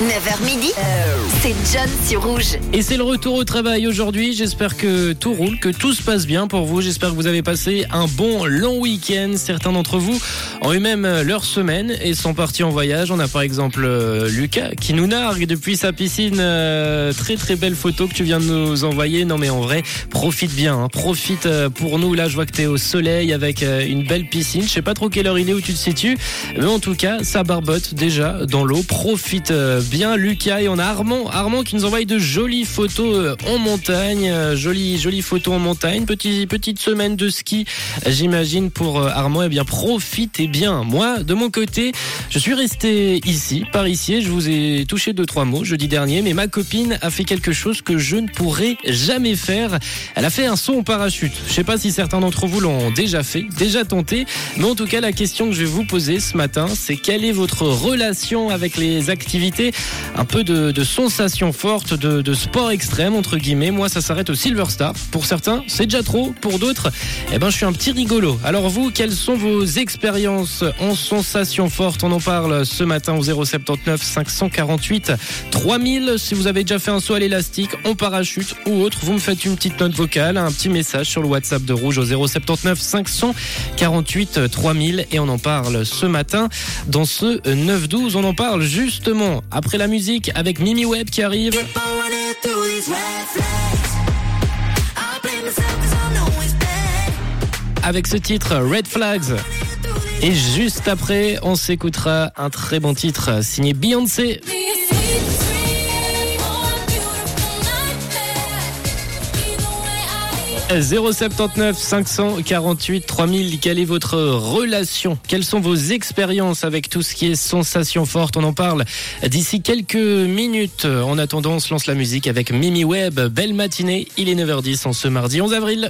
9h midi, c'est John sur Rouge. Et c'est le retour au travail aujourd'hui. J'espère que tout roule, que tout se passe bien pour vous. J'espère que vous avez passé un bon long week-end. Certains d'entre vous ont eu même leur semaine et sont partis en voyage. On a par exemple euh, Lucas qui nous nargue depuis sa piscine. Euh, très très belle photo que tu viens de nous envoyer. Non mais en vrai, profite bien. hein. Profite euh, pour nous. Là, je vois que tu es au soleil avec une belle piscine. Je sais pas trop quelle heure il est où tu te situes. Mais en tout cas, ça barbote déjà dans l'eau. Profite bien Lucas et on a Armand. Armand qui nous envoie de jolies photos euh, en montagne. Euh, Jolies, jolies photos en montagne. Petit, petite semaine de ski, j'imagine, pour euh, Armand. Eh bien, profitez bien. Moi, de mon côté, je suis resté ici, par ici. Je vous ai touché deux, trois mots jeudi dernier, mais ma copine a fait quelque chose que je ne pourrais jamais faire. Elle a fait un saut en parachute. Je sais pas si certains d'entre vous l'ont déjà fait, déjà tenté, mais en tout cas, la question que je vais vous poser ce matin, c'est quelle est votre relation avec les activités un peu de, de sensations fortes, de, sport extrême, entre guillemets. Moi, ça s'arrête au Silver Star. Pour certains, c'est déjà trop. Pour d'autres, eh ben, je suis un petit rigolo. Alors vous, quelles sont vos expériences en sensations fortes? On en parle ce matin au 079 548 3000. Si vous avez déjà fait un saut à l'élastique, en parachute ou autre, vous me faites une petite note vocale, un petit message sur le WhatsApp de Rouge au 079 548 3000 et on en parle ce matin dans ce 9-12. On en parle justement après la musique avec Mimi Webb qui arrive. Avec ce titre Red Flags. Et juste après, on s'écoutera un très bon titre signé Beyoncé. 079 548 3000. Quelle est votre relation? Quelles sont vos expériences avec tout ce qui est sensation forte? On en parle d'ici quelques minutes. En attendant, on se lance la musique avec Mimi Webb. Belle matinée. Il est 9h10 en ce mardi 11 avril.